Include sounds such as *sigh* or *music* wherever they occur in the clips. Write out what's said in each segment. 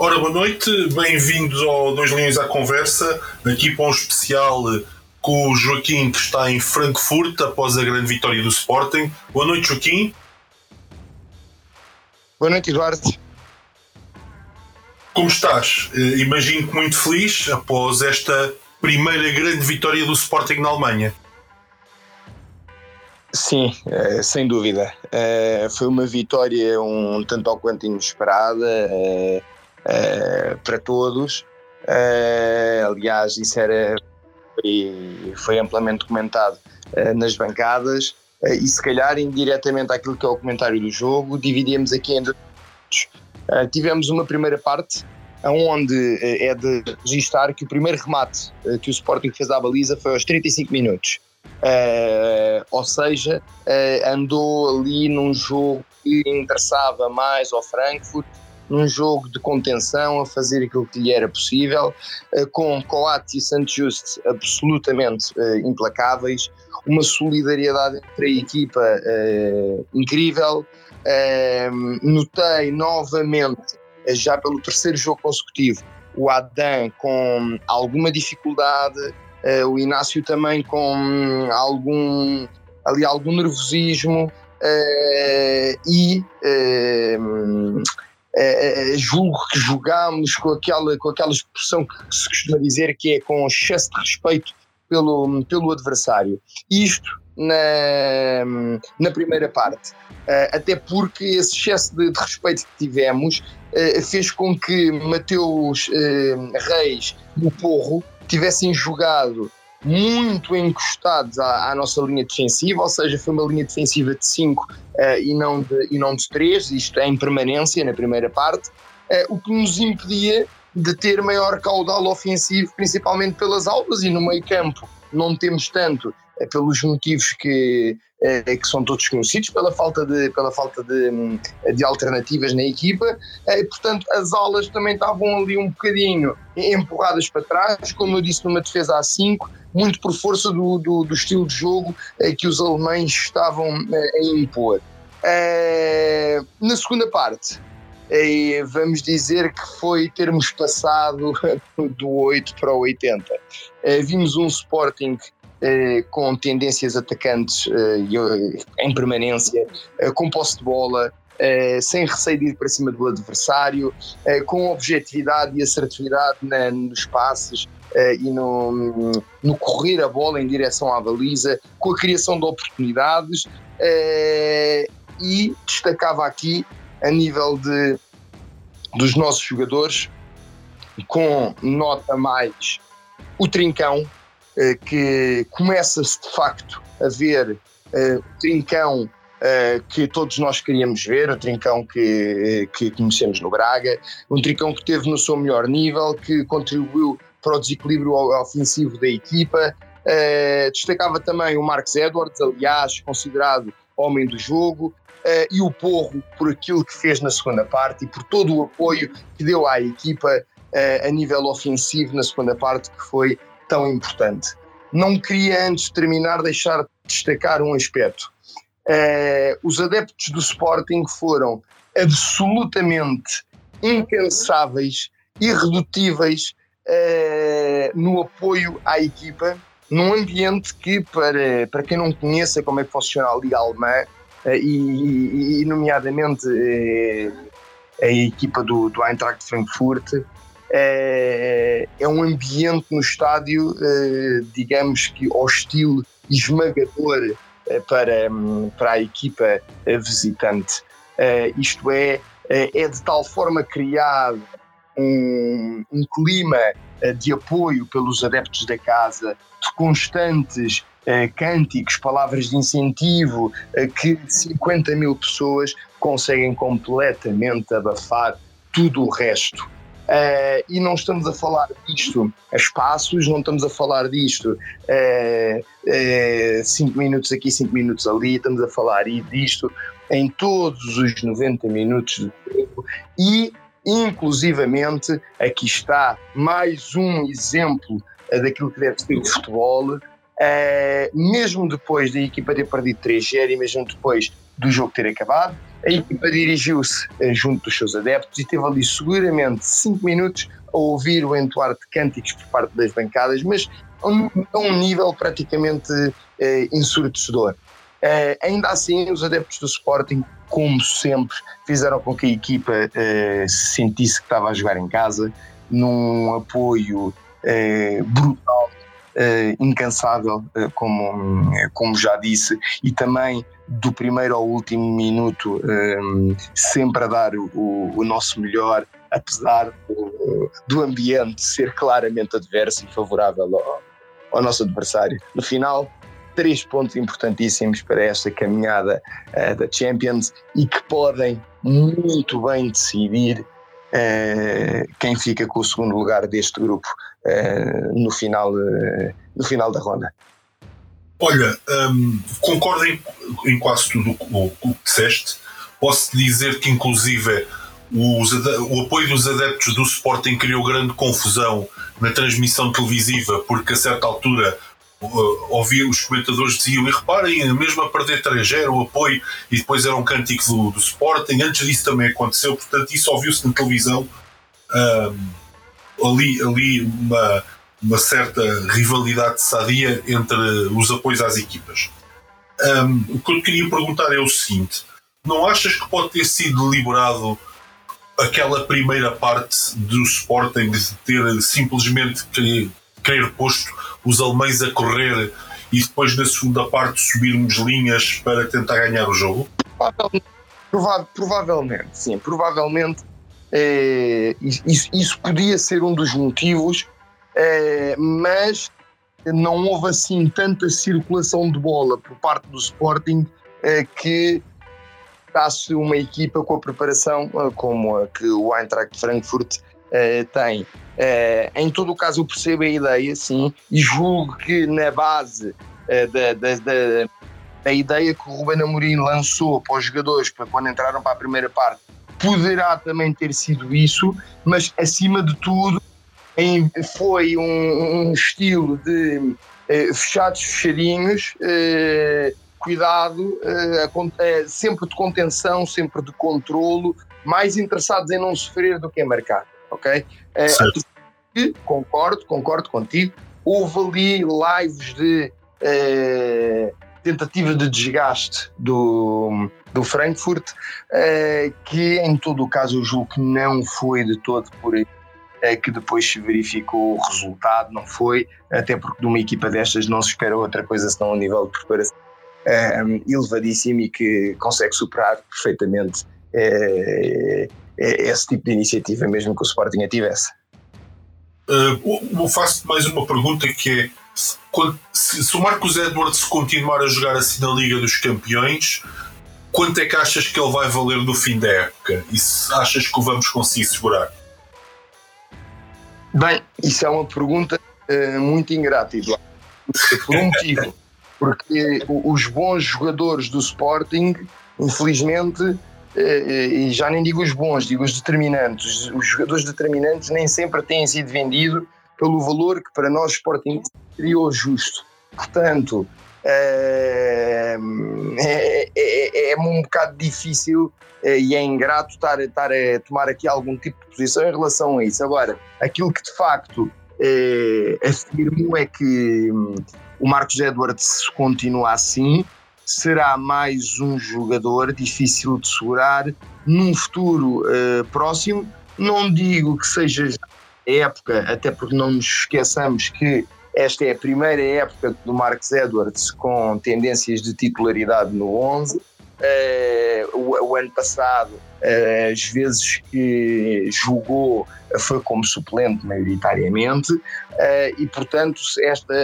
Ora, boa noite, bem-vindos ao Dois Linhos à Conversa, aqui para um especial com o Joaquim que está em Frankfurt após a grande vitória do Sporting. Boa noite, Joaquim. Boa noite, Eduardo. Como estás? Eh, imagino que muito feliz após esta primeira grande vitória do Sporting na Alemanha. Sim, eh, sem dúvida. Eh, foi uma vitória um tanto ao quanto inesperada uh, para todos. Uh, aliás, isso era, foi, foi amplamente comentado uh, nas bancadas e se calhar indiretamente àquilo que é o comentário do jogo, dividíamos aqui em dois tivemos uma primeira parte onde é de registrar que o primeiro remate que o Sporting fez à baliza foi aos 35 minutos. Uh, ou seja, uh, andou ali num jogo que interessava mais ao Frankfurt num jogo de contenção, a fazer aquilo que lhe era possível, eh, com Coates e Santos Just absolutamente uh, implacáveis, uma solidariedade entre a equipa uh, incrível. Notei novamente, já pelo terceiro jogo consecutivo, o Adam com alguma dificuldade, o Inácio também com algum ali algum nervosismo e é, julgo que jogámos com aquela, com aquela expressão que se costuma dizer que é com excesso de respeito pelo, pelo adversário. Isto na, na primeira parte. Uh, até porque esse excesso de, de respeito que tivemos fez com que Mateus Reis e o Porro tivessem jogado muito encostados à, à, nossa linha defensiva, ou seja, foi uma linha defensiva de 5 uh, e, não de, e não de 3, isto é em permanência na primeira parte, uh, o que nos impedia de ter maior caudal ofensivo, principalmente pelas aulas e no meio campo não temos tanto, pelos motivos que, que são todos conhecidos, pela falta de, pela falta de, de alternativas na equipa, e, portanto as aulas também estavam ali um bocadinho empurradas para trás, como eu disse, numa defesa a 5, muito por força do, do, do estilo de jogo que os alemães estavam a impor. Na segunda parte, vamos dizer que foi termos passado *laughs* do 8 para o 80. vimos um Sporting com tendências atacantes em permanência, com posse de bola, sem receio de ir para cima do adversário, com objetividade e assertividade nos passes, e no, no, correr a bola em direção à baliza, com a criação de oportunidades e destacava aqui a nível de, dos nossos jogadores, com nota mais o Trincão, que começa-se de facto a ver o Trincão Uh, que todos nós queríamos ver, o trincão que, que conhecemos no Braga, um trincão que teve no seu melhor nível, que contribuiu para o desequilíbrio ofensivo da equipa. Destacava também o Marcos Edwards, aliás, considerado homem do jogo, e o Porro por aquilo que fez na segunda parte e por todo o apoio que deu à equipa a nível ofensivo na segunda parte, que foi tão importante. Não queria, antes de terminar, deixar de destacar um aspecto. os adeptos do Sporting foram absolutamente incansáveis, irredutíveis uh, no apoio à equipa, num ambiente que, para, para quem não conheça como é que funciona a Liga Alemã, uh, e, e, nomeadamente uh, a equipa do, do Eintracht Frankfurt, é um ambiente no estádio, digamos que hostil esmagador para, para a equipa visitante. isto é, é de tal forma criado um, um clima de apoio pelos adeptos da casa, de constantes cânticos, palavras de incentivo, que 50 mil pessoas conseguem completamente abafar tudo o resto. Uh, e não estamos a falar disto a espaços, não estamos a falar disto uh, uh, cinco minutos aqui, cinco minutos ali, estamos a falar disto em todos os 90 minutos do tempo e Inclusivamente, aqui está mais um exemplo eh, daquilo que deve ser o futebol. Uh, mesmo depois da equipa ter perdido 3-0 e mesmo depois do jogo ter acabado. A equipa dirigiu-se eh, junto dos seus adeptos e teve ali seguramente 5 minutos a ouvir o entoar de cânticos por parte das bancadas, mas a um, a um nível praticamente eh, ensurdecedor. Eh, ainda assim, os adeptos do Sporting, como sempre, fizeram com que a equipa se sentisse que estava a jogar em casa, num apoio brutal uh, incansável, uh, como, como já disse, e também do primeiro ao último minuto, sempre a dar o, o, nosso melhor, apesar do, do, ambiente ser claramente adverso e favorável ao, ao nosso adversário. No final, três pontos importantíssimos para esta caminhada uh, da Champions e que podem muito bem decidir quem fica com o segundo lugar deste grupo uh, no, final, uh, no final da ronda. Olha, um, concordo em, em, quase tudo o, que disseste. Posso dizer que, inclusive, os, o apoio dos adeptos do Sporting criou grande confusão na transmissão televisiva, porque a certa altura uh, ouvia os comentadores diziam e reparem, mesmo a perder 3-0 o apoio e depois era um cântico do, do Sporting antes disso também aconteceu, portanto isso ouviu-se na televisão um, ali, ali uma, uma certa rivalidade sadia entre os apoios às equipas. Um, o que eu queria perguntar é o seguinte: não achas que pode ter sido deliberado aquela primeira parte do Sporting de ter simplesmente querer posto os alemães a correr e depois na segunda parte subirmos linhas para tentar ganhar o jogo? Provavelmente, provavelmente sim, provavelmente é, isso, isso, podia ser um dos motivos, é, mas não houve assim tanta circulação de bola por parte do Sporting é, que está-se uma equipa com a preparação como a que o Eintracht Frankfurt tem. em todo o caso, eu percebo a ideia, sim, e julgo que na base da, da, da, da ideia que o Ruben Amorim lançou para os jogadores para quando entraram para a primeira parte poderá também ter sido isso, mas acima de tudo em, foi um, um, estilo de fechados, fechadinhos, cuidado, sempre de contenção, sempre de controlo, mais interessados em não sofrer do que em marcar, ok? concordo, concordo contigo. Houve ali lives de tentativa de desgaste do, do Frankfurt, uh, que em todo o caso eu julgo que não foi de todo por aí uh, que depois se verificou o resultado, não foi, até porque de uma equipa destas não se espera outra coisa senão um nível de preparação uh, elevadíssimo e que consegue superar perfeitamente esse tipo de iniciativa, mesmo que o Sporting a tivesse. Uh, faço mais uma pergunta que é se, se o Marcos Edwards continuar a jogar assim na Liga dos Campeões, quanto é que achas que ele vai valer no fim da época? E se achas que o vamos conseguir segurar? Bem, isso é uma pergunta uh, muito ingrata, Eduardo. Por um motivo. *laughs* Porque os bons jogadores do Sporting, infelizmente, e já nem digo os bons, digo os determinantes. Os jogadores determinantes nem sempre têm sido vendidos pelo valor que para nós Sporting seria o justo. Portanto, é, é, é, é, um bocado difícil eh, e é ingrato estar, estar a tomar aqui algum tipo de posição em relação a isso. Agora, aquilo que de facto afirmo é que hum, o Marcos Edwards continua assim, será mais um jogador difícil de segurar num futuro uh, próximo. Não digo que seja época, até porque não nos esqueçamos que esta é a primeira época do Marcos Edwards com tendências de titularidade no 11. Uh, eh, o, o, ano passado, uh, as vezes que jogou foi como suplente maioritariamente uh, e portanto esta,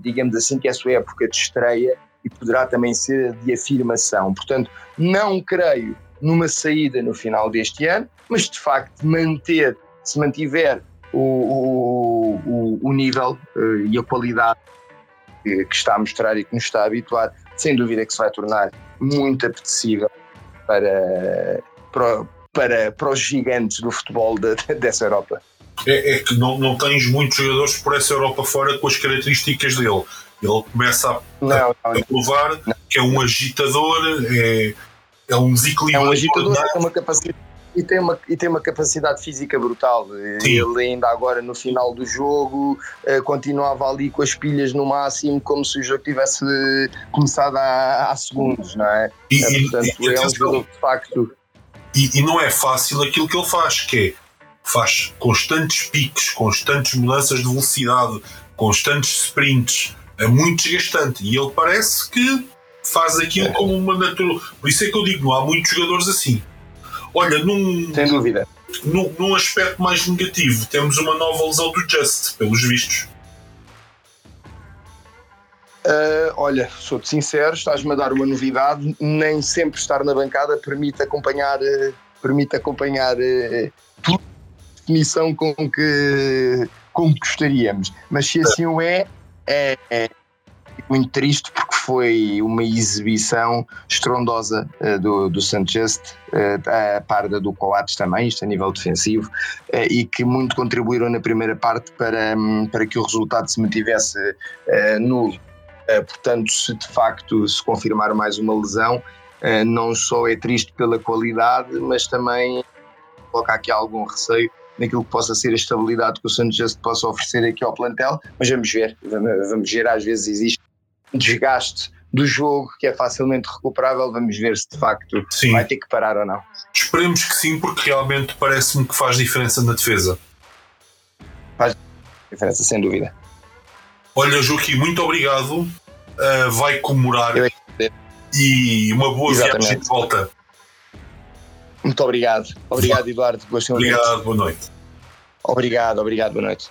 digamos assim que é a sua época de estreia e poderá também ser de afirmação. Portanto, não creio numa saída no final deste ano, mas de facto manter, se mantiver o, o, o nível uh, e a qualidade que, está a mostrar e que nos está a habituar, sem dúvida que se vai tornar muito apetecível para, para, para, para os gigantes do futebol de, *laughs* dessa Europa. É, é, que não, não tens muitos jogadores por essa Europa fora com as características dele. Ele começa a, Não, não, a não. provar que é um agitador, é, é um É desequilíbrio. um agitador uma capacidade e tem uma, e tem uma capacidade física brutal. Sim. Ele ainda agora no final do jogo eh, continuava ali com as pilhas no máximo, como se o jogo tivesse começado há, há segundos, não é? E, É, e- portanto, e é um jogador de facto E, e não é fácil aquilo que ele faz, que é faz constantes picos, constantes mudanças de velocidade, constantes sprints, é muito desgastante. E ele parece que faz aquilo É. como uma natural. Por isso é que eu digo, não há muitos jogadores assim. Olha, num, sem dúvida. num, num aspecto mais negativo, temos uma nova lesão do Just, pelos vistos. Uh, olha, sou-te sincero, estás-me a dar uma novidade. Nem sempre estar na bancada permite acompanhar, uh, permite acompanhar uh, tudo definição com que, com que gostaríamos. Mas se assim o é, é, é muito triste porque foi uma exibição estrondosa uh, do, do Sanchez, uh, a par da do Coates também, isto a nível defensivo, uh, e que muito contribuíram na primeira parte para, um, para que o resultado se mantivesse nulo. Portanto, se de facto se confirmar mais uma lesão, não só é triste pela qualidade, mas também coloca aqui algum receio naquilo que possa ser a estabilidade que o Santos possa oferecer aqui ao plantel, mas vamos ver, vamos, vamos ver, às vezes existe um desgaste do jogo que é facilmente recuperável, vamos ver se de facto Sim, vai ter que parar ou não. esperemos que sim, porque realmente parece-me que faz diferença na defesa. Diferença, sem dúvida. Olha, Joaquim, muito obrigado. Uh, vai comemorar é e uma boa Exatamente. viagem de volta. Muito obrigado. Obrigado, Eduardo. Obrigado, boa noite. Obrigado, obrigado, boa noite.